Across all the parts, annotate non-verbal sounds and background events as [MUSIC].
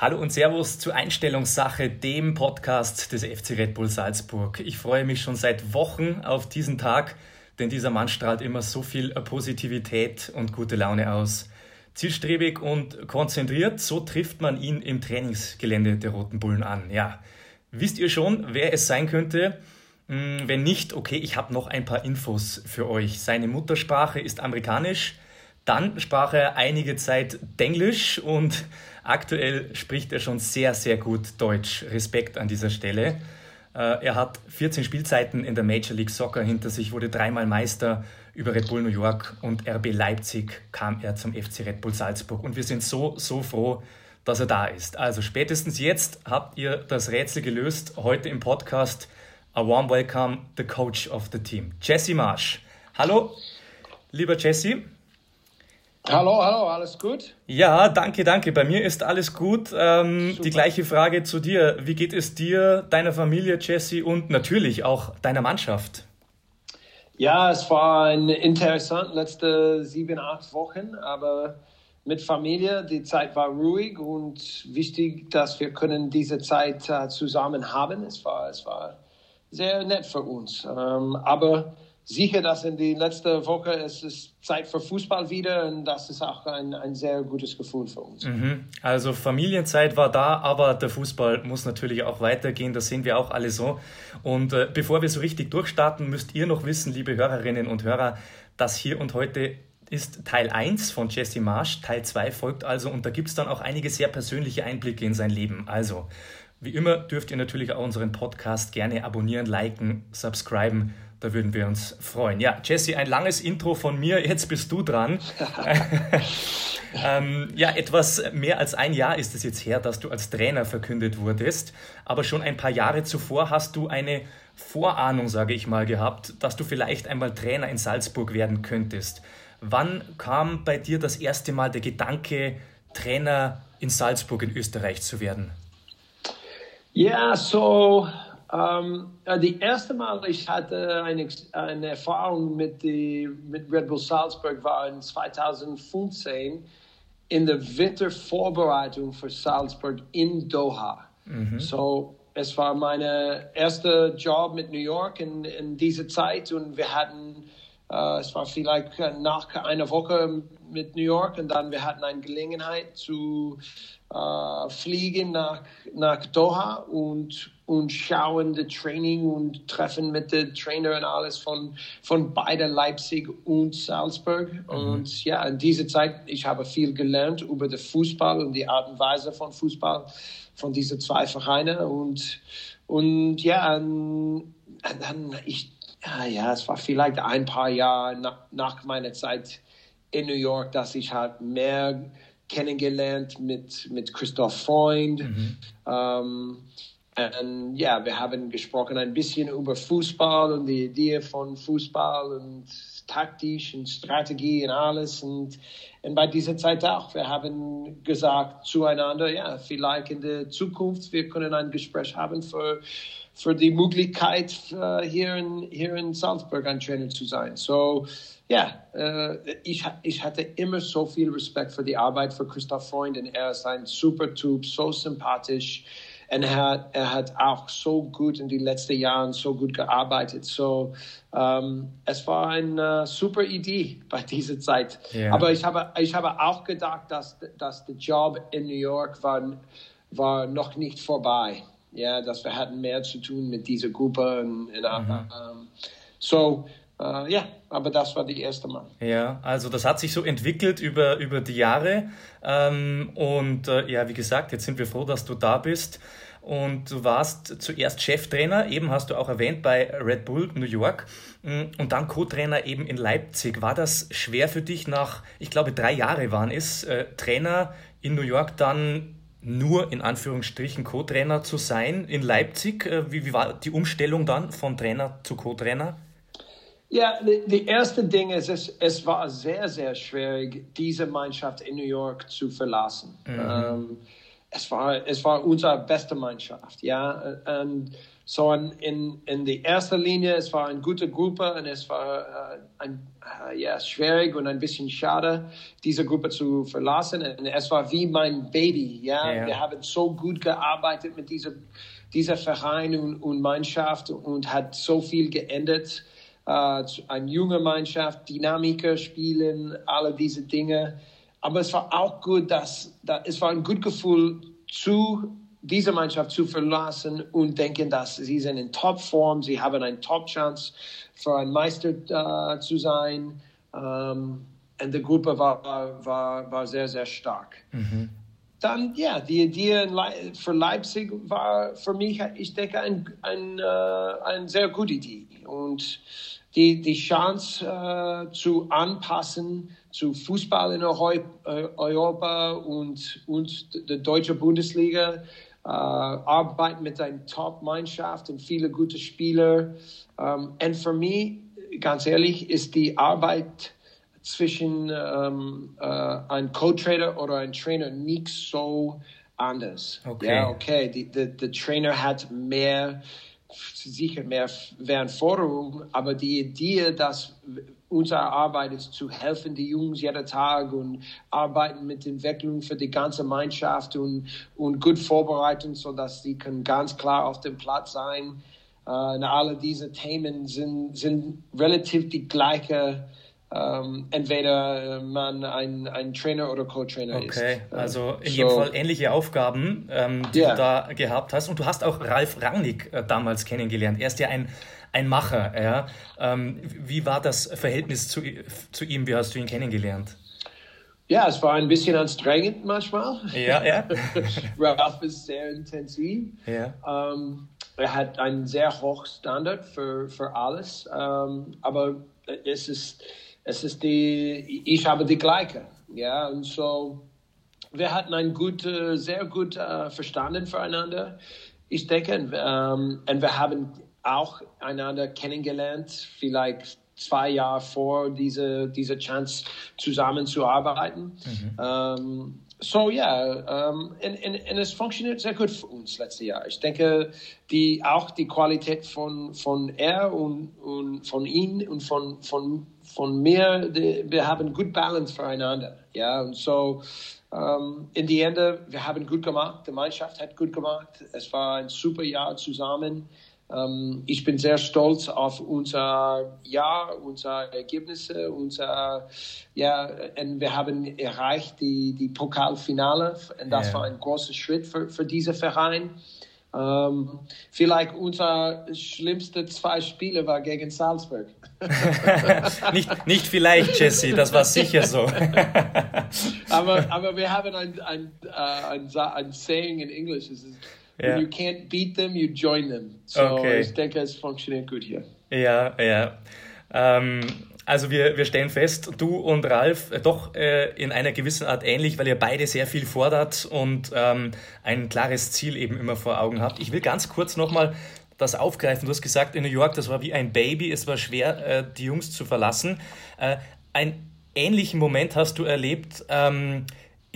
Hallo und Servus zu Einstellungssache, dem Podcast des FC Red Bull Salzburg. Ich freue mich schon seit Wochen auf diesen Tag, denn dieser Mann strahlt immer so viel Positivität und gute Laune aus. Zielstrebig und konzentriert, so trifft man ihn im Trainingsgelände der Roten Bullen an. Ja, wisst ihr schon, wer es sein könnte? Hm, wenn nicht, okay, ich habe noch ein paar Infos für euch. Seine Muttersprache ist amerikanisch. Dann sprach er einige Zeit Denglisch und aktuell spricht er schon sehr, sehr gut Deutsch. Respekt an dieser Stelle. Äh, er hat 14 Spielzeiten in der Major League Soccer hinter sich, wurde dreimal Meister über Red Bull New York und RB Leipzig kam er zum FC Red Bull Salzburg. Und wir sind so, so froh, dass er da ist. Also spätestens jetzt habt ihr das Rätsel gelöst. Heute im Podcast A warm welcome, the coach of the team, Jesse Marsch. Hallo, lieber Jesse. Hallo, hallo, alles gut? Ja, danke, danke. Bei mir ist alles gut. Ähm, die gleiche Frage zu dir. Wie geht es dir, deiner Familie, Jesse, und natürlich auch deiner Mannschaft? Ja, es war ein interessant letzte sieben, acht Wochen, aber mit Familie. Die Zeit war ruhig und wichtig, dass wir können diese Zeit äh, zusammen haben. Es war, es war sehr nett für uns. Ähm, aber sicher, dass in die letzte Woche es ist Zeit für Fußball wieder und das ist auch ein, ein sehr gutes Gefühl für uns. Mhm. Also Familienzeit war da, aber der Fußball muss natürlich auch weitergehen, das sehen wir auch alle so. Und äh, bevor wir so richtig durchstarten, müsst ihr noch wissen, liebe Hörerinnen und Hörer, dass hier und heute ist Teil 1 von Jesse Marsch, Teil 2 folgt also und da gibt es dann auch einige sehr persönliche Einblicke in sein Leben. Also, wie immer dürft ihr natürlich auch unseren Podcast gerne abonnieren, liken, subscriben da würden wir uns freuen. Ja, Jesse, ein langes Intro von mir. Jetzt bist du dran. [LAUGHS] ähm, ja, etwas mehr als ein Jahr ist es jetzt her, dass du als Trainer verkündet wurdest. Aber schon ein paar Jahre zuvor hast du eine Vorahnung, sage ich mal, gehabt, dass du vielleicht einmal Trainer in Salzburg werden könntest. Wann kam bei dir das erste Mal der Gedanke, Trainer in Salzburg in Österreich zu werden? Ja, so ähm, die erste Mal, ich hatte eine, eine Erfahrung mit, die, mit Red Bull Salzburg, war in 2015 in der Wintervorbereitung für Salzburg in Doha. Mhm. So, es war mein erster Job mit New York in, in dieser Zeit und wir hatten, uh, es war vielleicht nach einer Woche mit New York und dann wir hatten eine Gelegenheit zu uh, fliegen nach, nach Doha und und schauen das Training und treffen mit den Trainer und alles von, von beiden Leipzig und Salzburg. Mhm. Und ja, in dieser Zeit, ich habe viel gelernt über den Fußball und die Art und Weise von Fußball von diesen zwei Vereinen. Und, und ja, und dann ich, ja, es war vielleicht ein paar Jahre nach, nach meiner Zeit in New York, dass ich halt mehr kennengelernt mit, mit Christoph Freund. Mhm. Ähm, und ja, wir haben gesprochen ein bisschen über Fußball und die Idee von Fußball und taktisch und Strategie und alles. Und, und bei dieser Zeit auch, wir haben gesagt zueinander, ja, vielleicht in der Zukunft, wir können ein Gespräch haben für, für die Möglichkeit, uh, hier, in, hier in Salzburg ein Trainer zu sein. So, ja, uh, ich, ich hatte immer so viel Respekt für die Arbeit für Christoph Freund und er ist ein super Typ, so sympathisch. Und er hat, er hat auch so gut in den letzten Jahren so gut gearbeitet. So, ähm, es war eine super Idee bei dieser Zeit. Yeah. Aber ich habe, ich habe auch gedacht, dass, dass der Job in New York war, war noch nicht vorbei. Ja, dass wir hatten mehr zu tun mit dieser Gruppe. Und, und, mhm. ähm, so, Uh, ja, aber das war die erste Mal. Ja, also das hat sich so entwickelt über, über die Jahre. Ähm, und äh, ja, wie gesagt, jetzt sind wir froh, dass du da bist. Und du warst zuerst Cheftrainer, eben hast du auch erwähnt, bei Red Bull New York mm, und dann Co-Trainer eben in Leipzig. War das schwer für dich nach, ich glaube, drei Jahre waren es, äh, Trainer in New York dann nur in Anführungsstrichen Co-Trainer zu sein in Leipzig? Äh, wie, wie war die Umstellung dann von Trainer zu Co-Trainer? Ja, die, erste Ding ist, es, es war sehr, sehr schwierig, diese Mannschaft in New York zu verlassen. Mhm. Ähm, es, war, es war unsere beste Mannschaft, ja. Und So in, in, in der ersten Linie, es war eine gute Gruppe und es war äh, ein, äh, ja, schwierig und ein bisschen schade, diese Gruppe zu verlassen. Und es war wie mein Baby. Ja? ja. Wir haben so gut gearbeitet mit dieser, dieser Verein und, und Mannschaft und hat so viel geändert. Äh, eine junge Mannschaft, Dynamiker spielen, alle diese Dinge. Aber es war auch gut, dass, dass es war ein gutes Gefühl zu diese Mannschaft zu verlassen und denken, dass sie sind in Topform, sie haben eine Top-Chance für ein Meister äh, zu sein. Ähm, und die Gruppe war, war, war sehr, sehr stark. Mhm. Dann, ja, die Idee für Leipzig war für mich, ich denke, ein, ein, äh, eine sehr gute Idee. Und die, die Chance äh, zu anpassen zu Fußball in Europa und, und der deutschen Bundesliga äh, arbeiten mit einer Top-Mannschaft und viele gute Spieler. Um, und für mich, ganz ehrlich, ist die Arbeit zwischen uh, äh, einem Co-Trainer oder einem Trainer nicht so anders. Okay. Ja, okay, der Trainer hat mehr sicher mehr Verantwortung, aber die Idee, dass unsere Arbeit ist zu helfen, die Jungs jeden Tag und arbeiten mit Entwicklung für die ganze Mannschaft und, und gut vorbereiten, sodass sie können ganz klar auf dem Platz sein. Uh, alle diese Themen sind, sind relativ die gleiche ähm, entweder man ein, ein Trainer oder Co-Trainer okay. ist. Okay, also in so. jedem Fall ähnliche Aufgaben, ähm, die yeah. du da gehabt hast. Und du hast auch Ralf Rangnick äh, damals kennengelernt. Er ist ja ein, ein Macher. Ja? Ähm, wie war das Verhältnis zu, zu ihm? Wie hast du ihn kennengelernt? Ja, es war ein bisschen anstrengend manchmal. Ja, ja. [LAUGHS] Ralf ist sehr intensiv. Ja. Um, er hat einen sehr hohen Standard für, für alles. Um, aber es ist es ist die, ich habe die gleiche. Ja, und so, wir hatten ein gut, sehr gut uh, verstanden füreinander. Ich denke, ähm, und wir haben auch einander kennengelernt, vielleicht zwei Jahre vor diese, diese Chance zusammenzuarbeiten. Mhm. Ähm, so ja, um, und, es funktioniert sehr gut für uns letztes Jahr. Ich denke, die, auch die Qualität von, von er und, und von ihm und von, von, von mir, die, wir haben gut Balance füreinander. Ja, und so um, in die Ende, wir haben gut gemacht, die Mannschaft hat gut gemacht. Es war ein super Jahr zusammen. Ähm, ich bin sehr stolz auf unser Jahr, unsere Ergebnisse, unser, ja, und wir haben erreicht die, die Pokalfinale und das ja. war ein großer Schritt für, für diesen Verein. Ähm, vielleicht unser schlimmste zwei Spiele war gegen Salzburg. [LAUGHS] nicht, nicht vielleicht, Jesse, das war sicher so. [LAUGHS] aber, aber wir haben ein, ein, ein, äh, ein, ein Saying in Englisch, es ist Yeah. When you can't beat them, you join them. So okay. ich denke, es funktioniert gut hier. Ja, ja. Ähm, also wir, wir stellen fest, du und Ralf äh, doch äh, in einer gewissen Art ähnlich, weil ihr beide sehr viel fordert und ähm, ein klares Ziel eben immer vor Augen habt. Ich will ganz kurz nochmal das aufgreifen. Du hast gesagt, in New York, das war wie ein Baby, es war schwer, äh, die Jungs zu verlassen. Äh, einen ähnlichen Moment hast du erlebt. Ähm,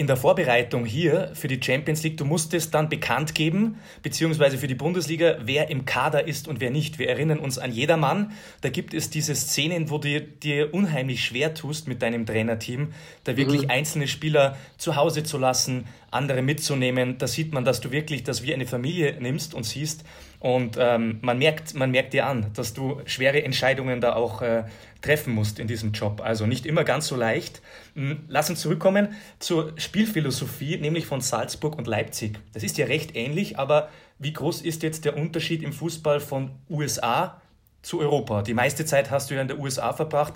in der Vorbereitung hier für die Champions League, du musstest dann bekannt geben, beziehungsweise für die Bundesliga, wer im Kader ist und wer nicht. Wir erinnern uns an jedermann. Da gibt es diese Szenen, wo du dir unheimlich schwer tust mit deinem Trainerteam, da wirklich mhm. einzelne Spieler zu Hause zu lassen, andere mitzunehmen. Da sieht man, dass du wirklich das wie eine Familie nimmst und siehst. Und ähm, man, merkt, man merkt dir an, dass du schwere Entscheidungen da auch äh, treffen musst in diesem Job. Also nicht immer ganz so leicht. Hm, lass uns zurückkommen zur Spielphilosophie, nämlich von Salzburg und Leipzig. Das ist ja recht ähnlich, aber wie groß ist jetzt der Unterschied im Fußball von USA zu Europa? Die meiste Zeit hast du ja in der USA verbracht.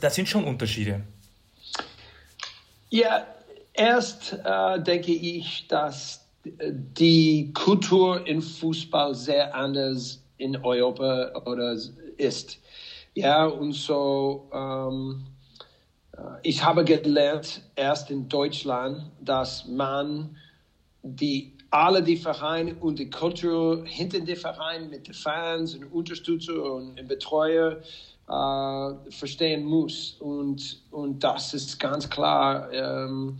Das sind schon Unterschiede. Ja, erst äh, denke ich, dass die Kultur im Fußball sehr anders in Europa oder ist. Ja, und so, ähm, äh, ich habe gelernt, erst in Deutschland, dass man die, alle die Vereine und die Kultur hinter den Vereinen mit den Fans und Unterstützer und Betreuer äh, verstehen muss. Und, und das ist ganz klar. Ähm,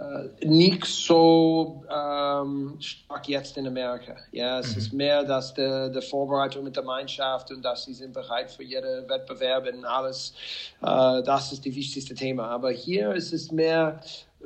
äh, nicht so ähm, stark jetzt in Amerika. Ja, es mhm. ist mehr, dass der, der Vorbereitung mit der Mannschaft und dass sie sind bereit für jeden Wettbewerb und alles. Äh, das ist das wichtigste Thema. Aber hier ist es mehr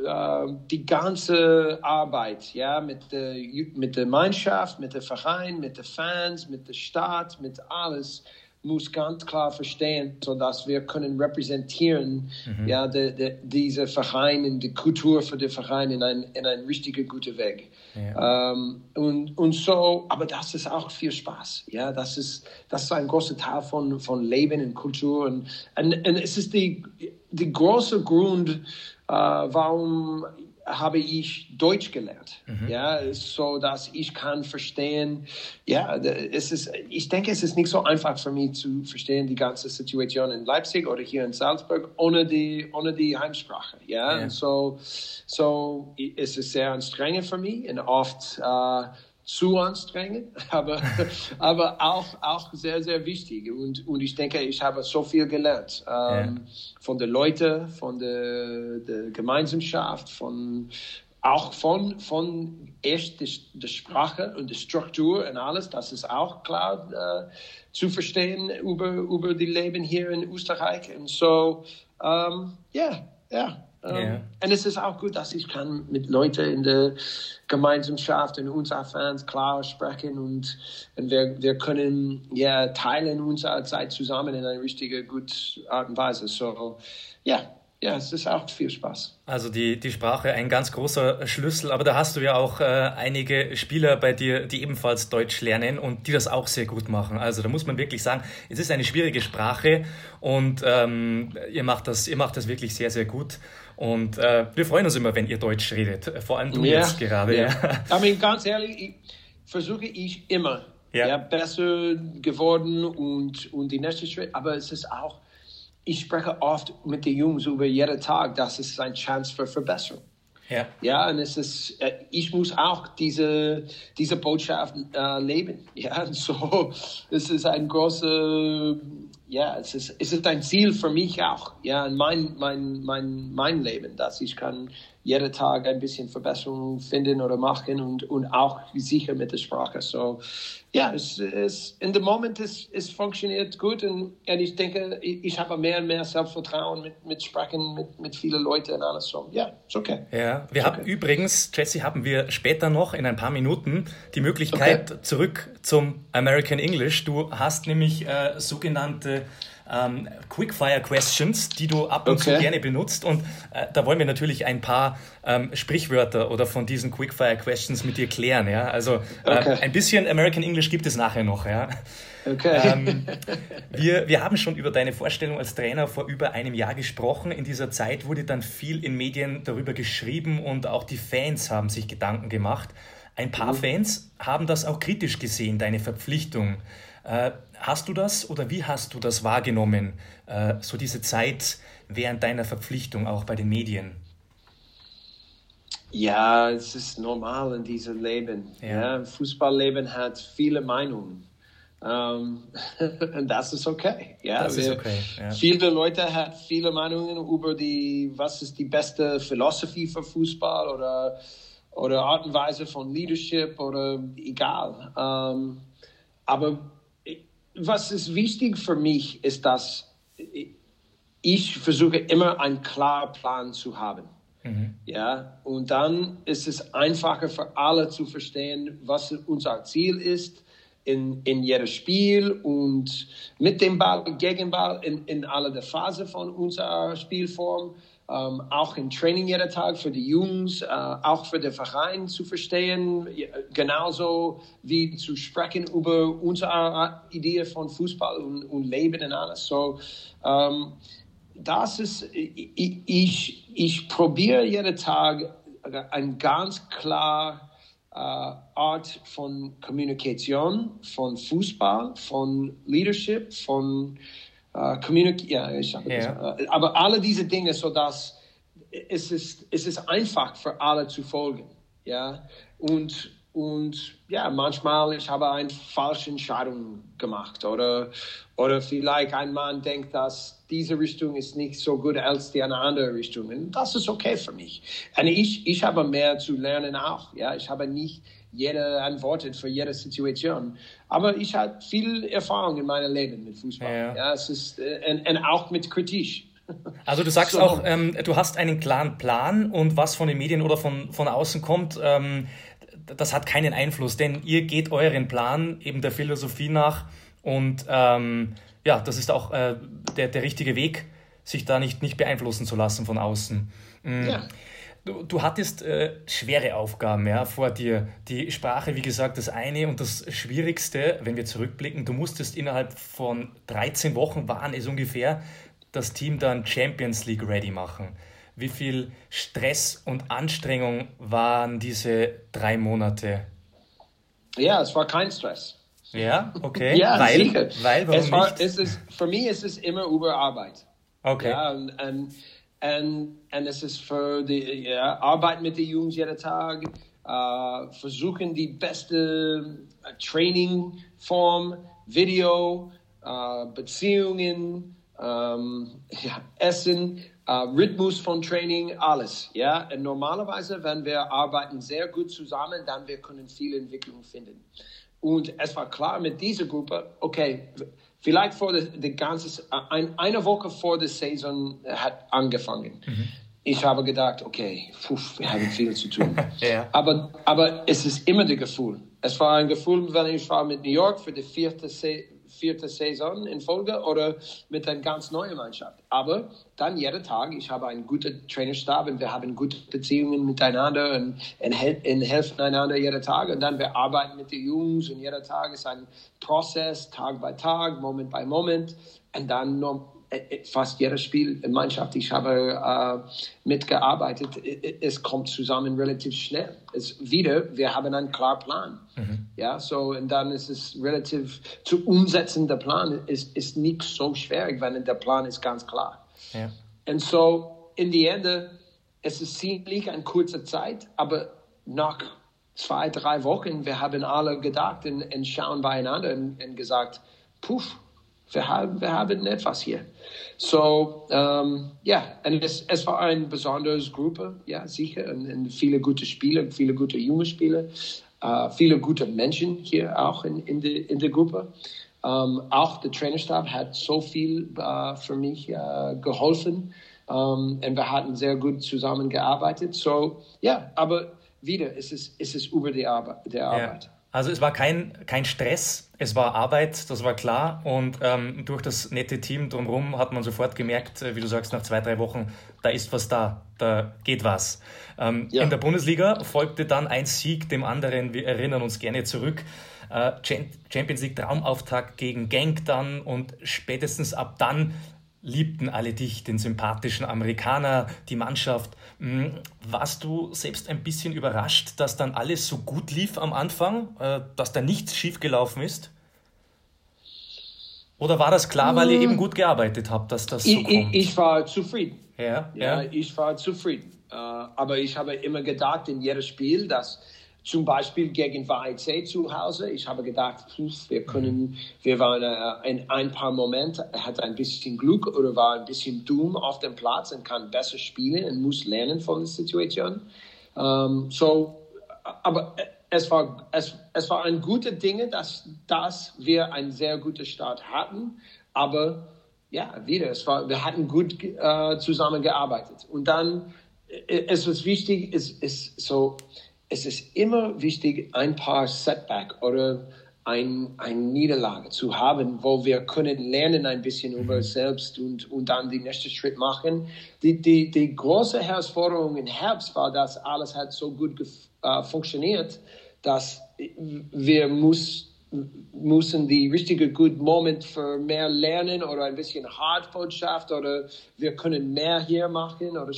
äh, die ganze Arbeit, ja, mit der, mit der Mannschaft, mit dem Verein, mit den Fans, mit der Stadt, mit alles muss ganz klar verstehen, so dass wir können repräsentieren, mhm. ja, de, de, diese Verein und die Kultur für den Verein in ein, in ein richtiger guter Weg. Ja. Ähm, und, und so, aber das ist auch viel Spaß, ja, das ist, das ist ein großer Teil von, von Leben und Kultur und, und, und es ist die, die große Grund, äh, warum habe ich Deutsch gelernt, mhm. ja, so dass ich kann verstehen, ja, es ist, ich denke, es ist nicht so einfach für mich zu verstehen die ganze Situation in Leipzig oder hier in Salzburg ohne die, ohne die Heimsprache, ja, ja. So, so es ist sehr anstrengend für mich und oft äh, zu anstrengend, [LAUGHS] aber, [LAUGHS] aber auch, auch sehr, sehr wichtig. Und, und ich denke, ich habe so viel gelernt ähm, ja. von den Leuten, von der, der Gemeinschaft, von, auch von, von erst der, Sprache und der Struktur und alles. Das ist auch klar äh, zu verstehen über, über die Leben hier in Österreich. Und so, ähm, ja, ja. Um, yeah. Und es ist auch gut, dass ich kann mit Leuten in der Gemeinschaft und unseren Fans klar sprechen und, und wir, wir können ja teilen unsere Zeit zusammen in einer richtigen gute Art und Weise. So, ja, ja, es ist auch viel Spaß. Also die, die Sprache ein ganz großer Schlüssel, aber da hast du ja auch äh, einige Spieler bei dir, die ebenfalls Deutsch lernen und die das auch sehr gut machen. Also da muss man wirklich sagen, es ist eine schwierige Sprache und ähm, ihr, macht das, ihr macht das wirklich sehr, sehr gut. Und äh, wir freuen uns immer, wenn ihr Deutsch redet, vor allem du ja, jetzt gerade. Ja. Ja. I mean, ganz ehrlich, ich, versuche ich immer ja. ja. besser geworden und, und die nächste Schritt, aber es ist auch ich spreche oft mit den Jungs über jeden Tag, dass es eine Chance für Verbesserung. Ja. ja, und es ist, äh, ich muss auch diese, diese Botschaft äh, leben. Ja, und [LAUGHS] so, es ist ein großer, ja, es ist, es ist ein Ziel für mich auch. Ja, mein, mein, mein, mein Leben, dass ich kann jeden Tag ein bisschen Verbesserung finden oder machen und, und auch sicher mit der Sprache. So, ja, es, es, in dem Moment es, es funktioniert gut und, und ich denke, ich, ich habe mehr und mehr Selbstvertrauen mit, mit Sprechen mit, mit vielen Leuten und alles so. Ja, ist okay. Ja, wir haben okay. übrigens, Jesse, haben wir später noch in ein paar Minuten die Möglichkeit okay. zurück zum American English. Du hast nämlich äh, sogenannte ähm, Quickfire Questions, die du ab und okay. zu gerne benutzt. Und äh, da wollen wir natürlich ein paar ähm, Sprichwörter oder von diesen Quickfire Questions mit dir klären. Ja? Also äh, okay. ein bisschen American English gibt es nachher noch. Ja? Okay. Ähm, wir, wir haben schon über deine Vorstellung als Trainer vor über einem Jahr gesprochen. In dieser Zeit wurde dann viel in Medien darüber geschrieben und auch die Fans haben sich Gedanken gemacht. Ein paar mhm. Fans haben das auch kritisch gesehen, deine Verpflichtung. Äh, hast du das oder wie hast du das wahrgenommen, äh, so diese Zeit während deiner Verpflichtung auch bei den Medien? Ja, es ist normal in diesem Leben. Ja. ja. Fußballleben hat viele Meinungen. Um, [LAUGHS] und das ist okay. Ja, das ist okay. Ja. Viele Leute haben viele Meinungen über die, was ist die beste Philosophie für Fußball oder, oder Art und Weise von Leadership oder egal. Um, aber was ist wichtig für mich, ist, dass ich versuche immer einen klaren Plan zu haben. Mhm. Ja, und dann ist es einfacher für alle zu verstehen, was unser Ziel ist in, in jedem Spiel und mit dem Ball, gegen Ball, in, in alle Phasen von unserer Spielform. Ähm, auch im Training jeden Tag für die Jungs, äh, auch für den Verein zu verstehen, genauso wie zu sprechen über unsere Idee von Fußball und, und Leben und alles. So, ähm, das ist, ich, ich, ich probiere jeden Tag ein ganz klar äh, Art von Kommunikation, von Fußball, von Leadership, von communicate, ja, ich habe yeah. uh, aber alle diese Dinge, so es ist, es ist einfach für alle zu folgen, ja, und und ja, manchmal ich habe eine falsche Entscheidung gemacht oder, oder vielleicht ein Mann denkt, dass diese Richtung ist nicht so gut als die eine andere Richtung. Und das ist okay für mich. Und ich, ich habe mehr zu lernen auch. Ja, ich habe nicht jede Antwort für jede Situation. Aber ich habe viel Erfahrung in meinem Leben mit Fußball. Ja, ja es ist, äh, und, und auch mit Kritik. [LAUGHS] Also du sagst so. auch, ähm, du hast einen klaren Plan und was von den Medien oder von, von außen kommt, ähm, das hat keinen Einfluss, denn ihr geht euren Plan eben der Philosophie nach und ähm, ja, das ist auch äh, der, der richtige Weg, sich da nicht, nicht beeinflussen zu lassen von außen. Mhm. Ja. Du, du hattest äh, schwere Aufgaben ja, vor dir. Die Sprache, wie gesagt, das eine und das Schwierigste, wenn wir zurückblicken, du musstest innerhalb von 13 Wochen, waren es ungefähr, das Team dann Champions League ready machen. Wie viel Stress und Anstrengung waren diese drei Monate? Ja, es war kein Stress. Ja, okay. [LAUGHS] ja, weil, sicher. weil warum es war, nicht? Es ist, für mich ist es immer über Arbeit. Okay. Ja, und, und, und, und es ist für die ja, Arbeit mit den Jungs jeden Tag, uh, versuchen die beste uh, Trainingform, Video, uh, Beziehungen, um, ja, Essen, Uh, Rhythmus von Training, alles. Ja? Und normalerweise, wenn wir arbeiten sehr gut zusammen, dann wir können viele Entwicklungen finden. Und es war klar mit dieser Gruppe, okay, vielleicht vor der, der ganze, ein, eine Woche vor der Saison hat angefangen. Mhm. Ich habe gedacht, okay, puh, wir haben viel zu tun. [LAUGHS] ja. aber, aber es ist immer das Gefühl. Es war ein Gefühl, wenn ich war mit New York für die vierte, vierte Saison in Folge oder mit einer ganz neuen Mannschaft. Aber dann jeden Tag, ich habe einen guten Trainerstab und wir haben gute Beziehungen miteinander und, und, und helfen einander jeden Tag. Und dann wir arbeiten mit den Jungs und jeder Tag ist ein Prozess, Tag bei Tag, Moment bei Moment. Und dann noch fast jedes Spiel in Mannschaft, ich habe äh, mitgearbeitet, äh, es kommt zusammen relativ schnell. Es wieder, wir haben einen klaren Plan. Mhm. Ja, so, und dann ist es relativ, zu umsetzen, der Plan ist, ist nicht so schwer, wenn der Plan ist ganz klar. Ja. Und so, in die Ende, es ist ziemlich eine kurze Zeit, aber nach zwei, drei Wochen, wir haben alle gedacht und, und schauen beieinander und, und gesagt, puff, wir haben, wir haben etwas hier. So, ähm, ja, und es, es war eine besondere Gruppe, ja, sicher, und, und viele gute Spieler, viele gute junge Spieler, äh, viele gute Menschen hier auch in, in, der, in der Gruppe. Ähm, auch der Trainerstab hat so viel äh, für mich äh, geholfen ähm, und wir hatten sehr gut zusammengearbeitet. So, ja, aber wieder, es ist, es ist über die Arbeit. Der Arbeit. Ja. Also es war kein, kein Stress, es war Arbeit, das war klar. Und ähm, durch das nette Team drumherum hat man sofort gemerkt, äh, wie du sagst, nach zwei, drei Wochen, da ist was da, da geht was. Ähm, ja. In der Bundesliga folgte dann ein Sieg dem anderen, wir erinnern uns gerne zurück. Äh, Champions League Traumauftakt gegen Genk dann und spätestens ab dann liebten alle dich, den sympathischen Amerikaner, die Mannschaft. Hm, warst du selbst ein bisschen überrascht, dass dann alles so gut lief am Anfang, äh, dass da nichts schiefgelaufen ist? Oder war das klar, weil ihr eben gut gearbeitet habt, dass das so ich, kommt? Ich, war zufrieden. Ja, ja, ja. ich war zufrieden. Uh, aber ich habe immer gedacht in jedem Spiel, dass zum Beispiel gegen VIC zu Hause. Ich habe gedacht, wir können, wir waren äh, in ein paar Momente, er hat ein bisschen Glück oder war ein bisschen dumm auf dem Platz und kann besser spielen und muss lernen von der Situation. Um, ähm, so, aber es war, es, es war ein gute Ding, dass, dass wir einen sehr guten Start hatten. Aber ja, wieder, es war, wir hatten gut äh, zusammengearbeitet. Und dann, äh, es ist wichtig, es ist so, es ist immer wichtig, ein paar Setback oder ein, eine Niederlage zu haben, wo wir können lernen ein bisschen über uns selbst und, und dann den nächsten Schritt machen. Die, die, die große Herausforderung im Herbst war, dass alles hat so gut äh, funktioniert, dass wir muss, müssen die richtige good Moment für mehr lernen oder ein bisschen Hartbotschaft oder wir können mehr hier machen oder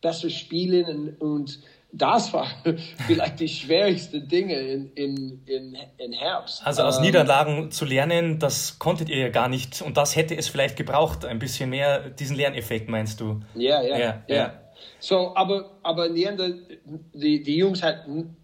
besser spielen und, und das war [LAUGHS] vielleicht die schwierigste Dinge in, in, in, in Herbst. Also aus ähm, Niederlagen zu lernen, das konntet ihr ja gar nicht und das hätte es vielleicht gebraucht, ein bisschen mehr diesen Lerneffekt, meinst du? Ja, ja, ja. So, aber, aber in die Ende, die, die Jungs hatten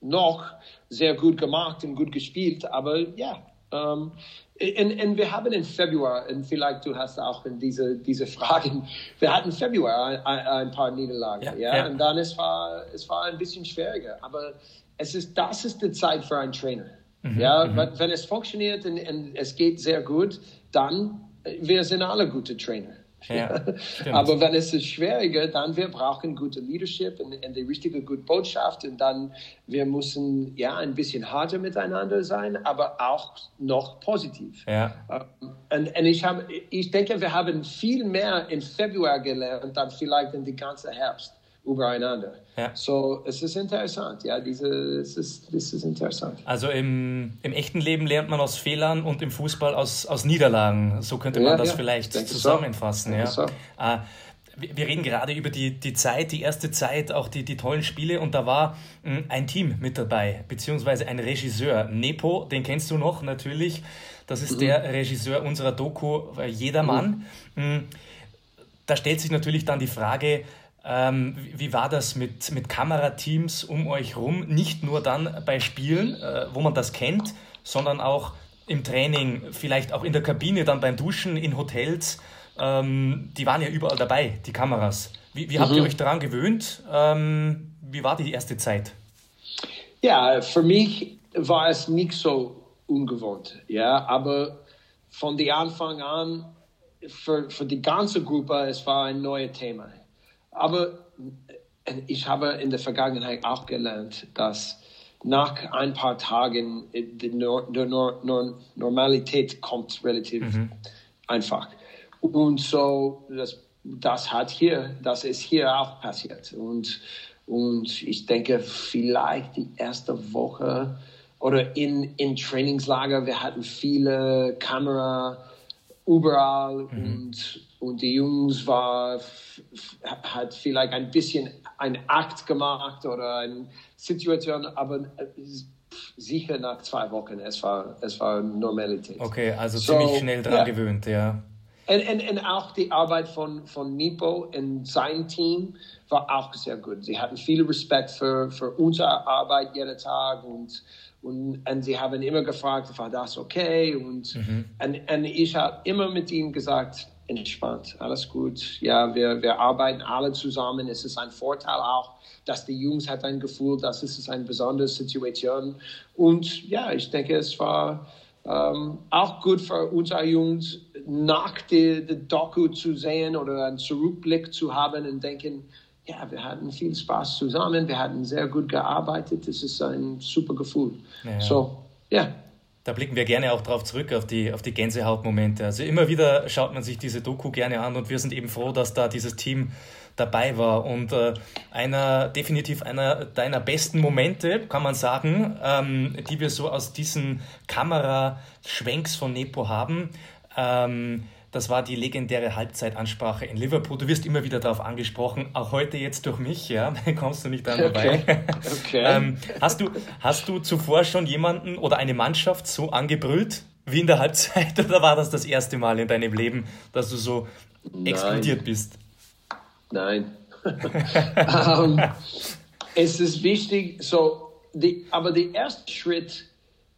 noch sehr gut gemacht und gut gespielt, aber ja. Ähm, und, und, wir haben im Februar, und vielleicht du hast auch in diese, diese Fragen, [LAUGHS] wir hatten im Februar ein, ein paar Niederlagen, ja, ja? ja, und dann es war es war ein bisschen schwieriger, aber es ist das ist die Zeit für einen Trainer, mhm, ja, mhm. wenn es funktioniert und, und es geht sehr gut, dann wir sind alle gute Trainer. Ja, Aber wenn es ist schwieriger, dann wir brauchen gute Leadership und, und die richtige gute Botschaft und dann wir müssen ja ein bisschen harter miteinander sein, aber auch noch positiv. Ja. Ähm, und, und ich, hab, ich denke, wir haben viel mehr im Februar gelernt, dann vielleicht in die ganze Herbst übereinander. Ja. So, es ist interessant, ja, diese, es ist, es ist interessant. Also im, im echten Leben lernt man aus Fehlern und im Fußball aus, aus Niederlagen. So könnte man ja, das ja. vielleicht Denke zusammenfassen. Ja. So. Äh, wir reden gerade über die, die Zeit, die erste Zeit, auch die, die tollen Spiele und da war hm, ein Team mit dabei, beziehungsweise ein Regisseur. Nepo, den kennst du noch natürlich. Das ist mhm. der Regisseur unserer Doku äh, Jedermann. Mhm. Hm, da stellt sich natürlich dann die Frage, ähm, wie war das mit, mit Kamerateams um euch rum? Nicht nur dann bei Spielen, äh, wo man das kennt, sondern auch im Training, vielleicht auch in der Kabine, dann beim Duschen, in Hotels. Ähm, die waren ja überall dabei, die Kameras. Wie, wie habt mhm. ihr euch daran gewöhnt? Ähm, wie war die erste Zeit? Ja, für mich war es nicht so ungewohnt. Ja, aber von Anfang an, für, für die ganze Gruppe, es war ein neues Thema. Aber äh, ich habe in der Vergangenheit auch gelernt, dass nach ein paar Tagen äh, die Normalität kommt relativ mhm. einfach. Und so, das, das hat hier, das ist hier auch passiert. Und, und ich denke, vielleicht die erste Woche oder in, in Trainingslager, wir hatten viele Kamera überall mhm. und und die Jungs war, hat vielleicht ein bisschen ein Akt gemacht oder eine Situation, aber äh, sicher nach zwei Wochen, es war, es war Normalität. Okay, also so, ziemlich schnell dran ja. gewöhnt, ja. Und, und, und auch die Arbeit von, von Nipo und sein Team war auch sehr gut. Sie hatten viel Respekt für, für unsere Arbeit jeden Tag und, und, und sie haben immer gefragt, war das okay? Und, mhm. und, und ich habe immer mit ihnen gesagt, entspannt, alles gut. Ja, wir, wir arbeiten alle zusammen. Es ist ein Vorteil auch, dass die Jungs hat ein Gefühl, dass es ist eine besondere Situation. Und ja, ich denke, es war ähm, auch gut für unsere Jungs, nach der, der Doku zu sehen oder einen Zurückblick zu haben und denken, ja, wir hatten viel Spaß zusammen, wir hatten sehr gut gearbeitet, es ist ein super Gefühl. Ja. So, ja. Da blicken wir gerne auch drauf zurück, auf die, auf die Gänsehautmomente. Also immer wieder schaut man sich diese Doku gerne an und wir sind eben froh, dass da dieses Team dabei war. Und äh, einer, definitiv einer deiner besten Momente, kann man sagen, ähm, die wir so aus diesen Kameraschwenks von Nepo haben. Ähm, das war die legendäre Halbzeitansprache in Liverpool. Du wirst immer wieder darauf angesprochen, auch heute jetzt durch mich, ja, [LAUGHS] kommst du nicht dran vorbei. Okay. [LAUGHS] okay. ähm, hast, du, hast du zuvor schon jemanden oder eine Mannschaft so angebrüllt wie in der Halbzeit [LAUGHS] oder war das das erste Mal in deinem Leben, dass du so Nein. explodiert bist? Nein. um, ähm, es ist wichtig, so, die, aber der erste Schritt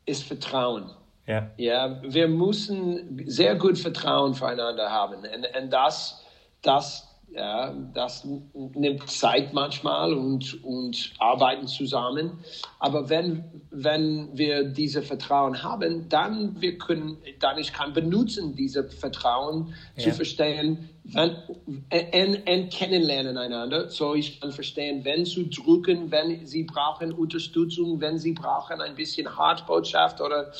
ist Vertrauen. Ja. ja, wir müssen sehr gut Vertrauen füreinander haben. Und, und das, das, ja, das nimmt Zeit manchmal und, und arbeiten zusammen. Aber wenn, wenn wir diese Vertrauen haben, dann wir können, dann ich kann benutzen, diese Vertrauen ja. zu verstehen, wenn, und, und kennenlernen einander. So ich kann verstehen, wenn zu drücken, wenn sie brauchen Unterstützung, wenn sie brauchen ein bisschen Hartbotschaft oder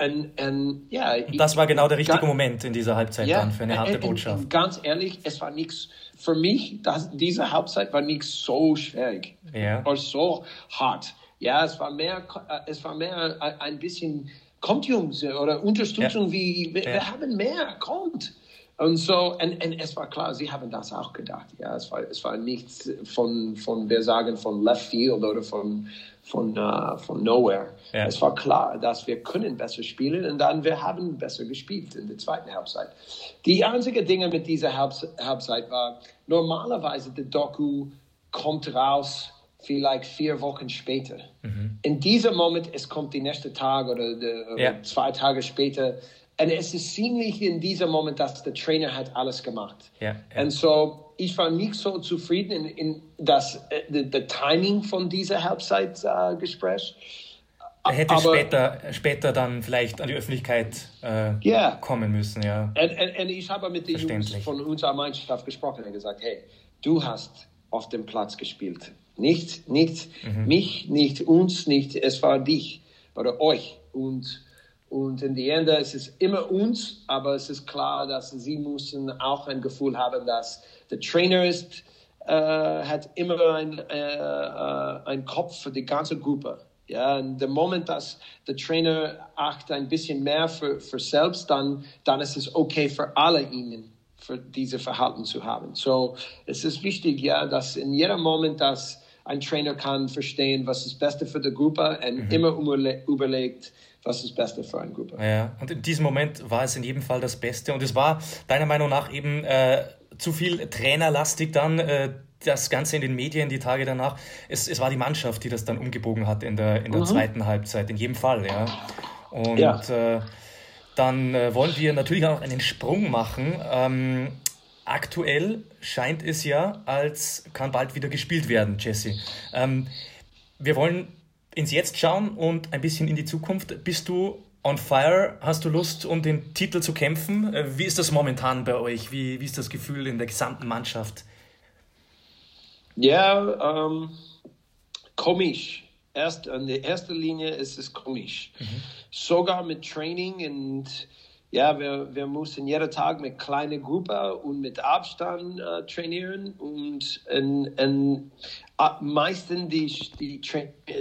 ein, ja, und das war genau der richtige ganz, Moment in dieser Halbzeit ja, dann für eine harte Botschaft. Ganz ehrlich, es war nichts, für mich, das, diese Halbzeit war nicht so schwierig ja. oder so hart. Ja, es war mehr, äh, es war mehr ein bisschen, kommt Jungs, oder Unterstützung ja. wie, wir, ja. wir, haben mehr, kommt. Und so, und, und es war klar, sie haben das auch gedacht. Ja, es war, es war nichts von, von, wir sagen, von Left Field oder von, von, uh, von Nowhere. Ja. Es war klar, dass wir können besser spielen und dann wir haben besser gespielt in der zweiten Halbzeit. Die einzige Dinge mit dieser Halbzeit war, normalerweise der Doku kommt raus vielleicht vier Wochen später. Mhm. In diesem Moment, es kommt der nächste Tag oder, der, ja. zwei Tage später. Und es ist ziemlich in diesem Moment, dass der Trainer hat alles gemacht. Ja, ja. Und so, ich war nicht so zufrieden in, in das äh, the, Timing von dieser Halbzeitgespräch. Äh, er hätte Aber, später, später dann vielleicht an die Öffentlichkeit äh, yeah. kommen müssen, ja. Und, und, und ich habe mit den Jungs von unserer Mannschaft gesprochen und gesagt, hey, du hast auf dem Platz gespielt. Nicht, nicht mhm. mich, nicht uns, nicht, es war dich oder euch. Und, und in Ende ist es immer uns, aber es ist klar, dass sie müssen auch ein Gefühl haben, dass der Trainer ist, äh, hat immer ein, äh, äh, ein Kopf für die ganze Gruppe. Ja, und der Moment, dass der Trainer acht ein bisschen mehr für, für selbst, dann, dann ist es okay für alle ihnen für diese Verhalten zu haben. So, es ist wichtig, ja, dass in jedem Moment, dass ein Trainer kann verstehen, was das Beste für die Gruppe und mhm. immer überlegt, was das Beste für eine Gruppe. Ja, und in diesem Moment war es in jedem Fall das Beste und es war deiner Meinung nach eben äh, zu viel trainerlastig dann. Äh, das Ganze in den Medien die Tage danach, es, es war die Mannschaft, die das dann umgebogen hat in der, in der mhm. zweiten Halbzeit, in jedem Fall, ja. Und ja. Äh, dann äh, wollen wir natürlich auch einen Sprung machen. Ähm, aktuell scheint es ja, als kann bald wieder gespielt werden, Jesse. Ähm, wir wollen ins Jetzt schauen und ein bisschen in die Zukunft. Bist du on fire? Hast du Lust, um den Titel zu kämpfen? Äh, wie ist das momentan bei euch? Wie, wie ist das Gefühl in der gesamten Mannschaft? Ja, ähm, komisch erst in der ersten Linie ist es komisch. Mhm. Sogar mit Training und ja, wir, wir müssen jeden Tag mit kleiner Gruppe und mit Abstand äh, trainieren und in, in, uh, meistens die, die Tra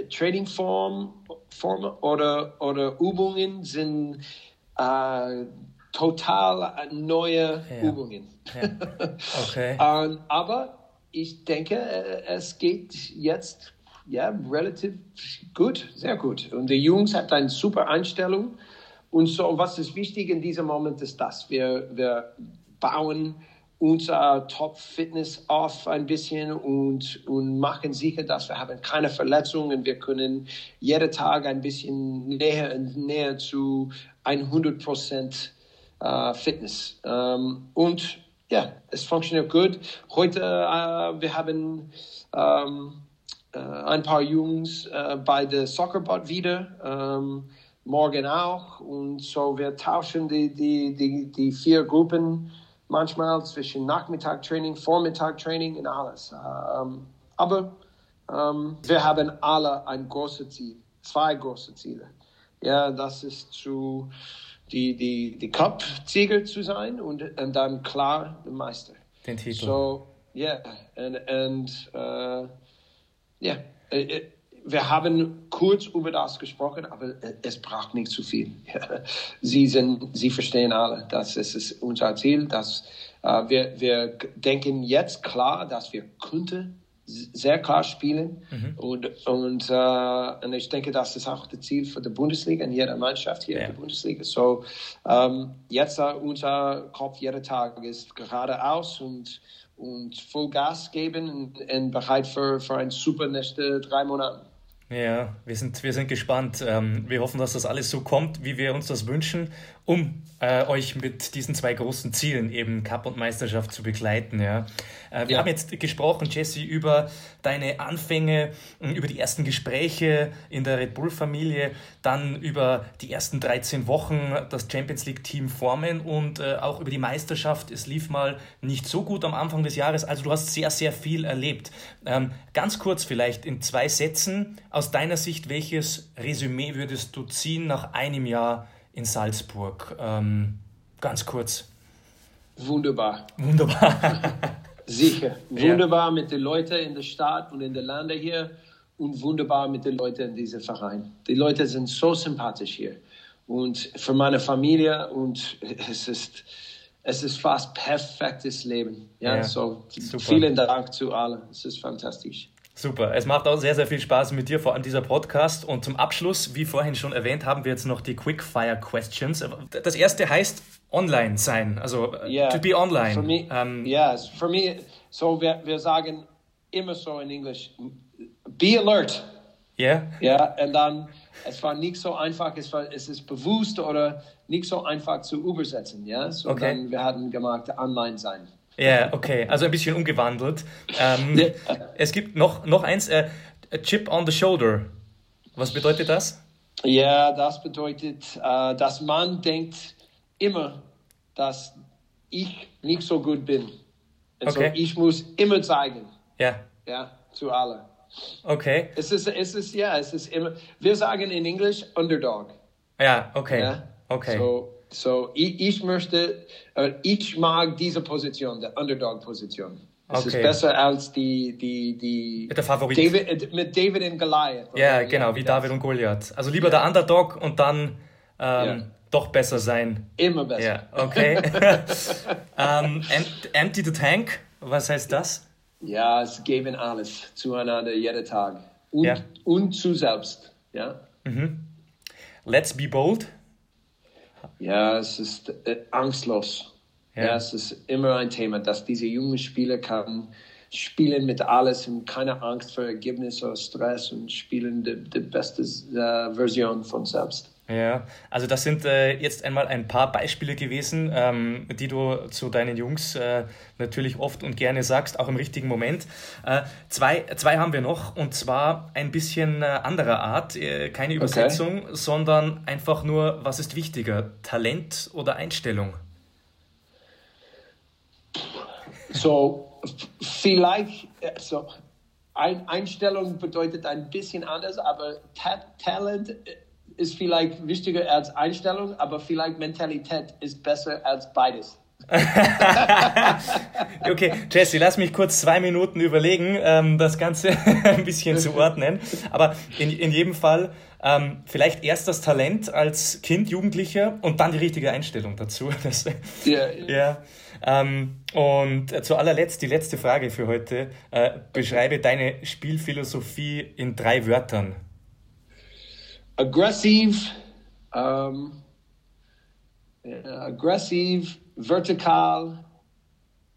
Trainingform Form oder, oder Übungen sind äh, total neue ja. Übungen. Ja. Okay. um, [LAUGHS] aber ich denke, äh, es geht jetzt ja, relativ gut, sehr gut. Und die Jungs hat eine super Einstellung. Und so, was ist wichtig in diesem Moment ist das. Wir, wir bauen unser Top-Fitness auf ein bisschen und, und machen sicher, dass wir haben keine Verletzungen. Wir können jeden Tag ein bisschen näher und näher zu 100 Prozent uh, Fitness. Ähm, und ja, es funktioniert gut. Heute, uh, wir haben ähm, äh, ein paar Jungs äh, bei der Soccerbot wieder, ähm, morgen auch. Und so wir tauschen die, die, die, die vier Gruppen manchmal zwischen Nachmittagtraining, Vormittagtraining und alles. Ähm, aber ähm, wir haben alle ein großes Ziel, zwei große Ziele. Ja, das ist zu die, die, die Cup-Sieger zu sein und, und dann klar der Meister. Den Titel. So, yeah, and, and uh, ja, äh, äh, wir haben kurz über das gesprochen, aber äh, es braucht nicht zu viel. [LAUGHS] Sie, sind, Sie verstehen alle, dass es ist unser Ziel, dass äh, wir, wir denken jetzt klar, dass wir könnten sehr klar spielen mhm. und, und, äh, und ich denke, das ist auch das Ziel für die Bundesliga und jeder Mannschaft hier ja. in der Bundesliga. So ähm, jetzt uh, unser Kopf jeden Tag ist geradeaus und und voll Gas geben und, und bereit für, für ein super nächste drei Monate. Ja, wir sind, wir sind gespannt. Ähm, wir hoffen, dass das alles so kommt, wie wir uns das wünschen, um äh, euch mit diesen zwei großen Zielen, eben Cup und Meisterschaft, zu begleiten. Ja. Äh, wir ja. haben jetzt gesprochen, Jesse, über deine Anfänge, hm, über die ersten Gespräche in der Red Bull-Familie, dann über die ersten 13 Wochen das Champions League-Team formen und äh, auch über die Meisterschaft. Es lief mal nicht so gut am Anfang des Jahres, also du hast sehr, sehr viel erlebt. Ähm, ganz kurz vielleicht in zwei Sätzen, aus deiner Sicht, welches Resümee würdest du ziehen nach einem Jahr in Salzburg? Ähm, ganz kurz. Wunderbar. Wunderbar. [LAUGHS] Sicher. Wunderbar mit den Leuten in der Stadt und in den Ländern hier und wunderbar mit den Leuten in diesem Verein. Die Leute sind so sympathisch hier. Und für meine Familie und es ist, es ist fast perfektes Leben. Ja, ja so super. vielen Dank zu allen. Es ist fantastisch. Super. Es macht auch sehr, sehr viel Spaß mit dir, vor allem dieser Podcast. Und zum Abschluss, wie vorhin schon erwähnt, haben wir jetzt noch die Quickfire Questions. Das erste heißt online sein, also yeah. to be online. For me, um, yes, for me, so wir, wir sagen immer so in Englisch, be alert. Ja. Ja, und dann, es war nicht so einfach, es, war, es ist bewusst oder nicht so einfach zu übersetzen, ja. So Okay. dann, wir hatten gemacht, online sein. Ja, okay. Also ein bisschen umgewandelt. Ähm, Ja. Es gibt noch, noch eins, äh, a chip on the shoulder. Was bedeutet das? Ja, das bedeutet, äh, dass man denkt immer, dass ich nicht so gut bin. Und Okay. ich muss immer zeigen, Ja, ja, zu allen. okay. Es ist, es ist, ja, es ist immer, wir sagen in Englisch Underdog. Ja, okay. Ja? Okay. So, so ich, ich möchte, äh, ich mag diese Position, der Underdog-Position. Es Okay. ist besser als die, die, die Der Favorit. David, äh, mit David und Goliath. Ja, Oder, genau, wie. David und Goliath. Also lieber der Underdog und dann ähm, Ja. doch besser sein. Immer besser. Ja, okay. [LAUGHS] ähm, em- empty the tank, was heißt das? Ja, es geben alles zueinander jeden Tag. Und, und zu selbst. Ja, Let's be bold. Ja es ist äh, angstlos. Ja. Ja. es ist immer ein Thema, dass diese jungen Spieler kann spielen mit alles und keine Angst vor Ergebnis oder Stress und spielen die, die beste äh, Version von selbst. Ja, also das sind äh, jetzt einmal ein paar Beispiele gewesen, ähm, die du zu deinen Jungs äh, natürlich oft und gerne sagst, auch im richtigen Moment. Äh, zwei, zwei haben wir noch und zwar ein bisschen äh, anderer Art, äh, keine Übersetzung, sondern einfach nur, was ist wichtiger, Talent oder Einstellung? So, vielleicht, äh, so, ein, Einstellung bedeutet ein bisschen anders, aber Ta Talent ist vielleicht wichtiger als Einstellung, aber vielleicht Mentalität ist besser als beides. [LAUGHS] Okay, Jesse, lass mich kurz zwei Minuten überlegen, ähm, das Ganze [LAUGHS] ein bisschen zu ordnen. Aber in, in jedem Fall ähm, vielleicht erst das Talent als Kind, Jugendlicher und dann die richtige Einstellung dazu. [LAUGHS] Das, Ja, ja. Ähm, und äh, zu allerletzt die letzte Frage für heute. Äh, beschreibe deine Spielphilosophie in drei Wörtern. Aggressiv, ähm, ja, aggressiv, vertikal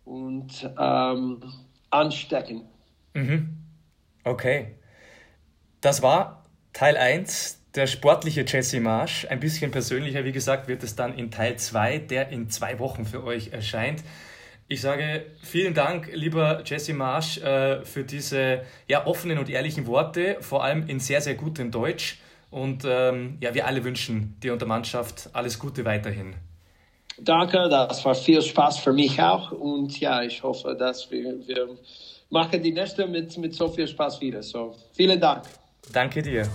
und ähm, ansteckend. Okay. Das war Teil 1, der sportliche Jesse Marsch. Ein bisschen persönlicher, wie gesagt, wird es dann in Teil 2, der in zwei Wochen für euch erscheint. Ich sage vielen Dank, lieber Jesse Marsch, äh, für diese ja, offenen und ehrlichen Worte, vor allem in sehr, sehr gutem Deutsch. Und ähm, ja, wir alle wünschen dir und der Mannschaft alles Gute weiterhin. Danke, das war viel Spaß für mich auch und ja, ich hoffe, dass wir, wir machen die nächste mit, mit so viel Spaß wieder. So, vielen Dank. Danke dir.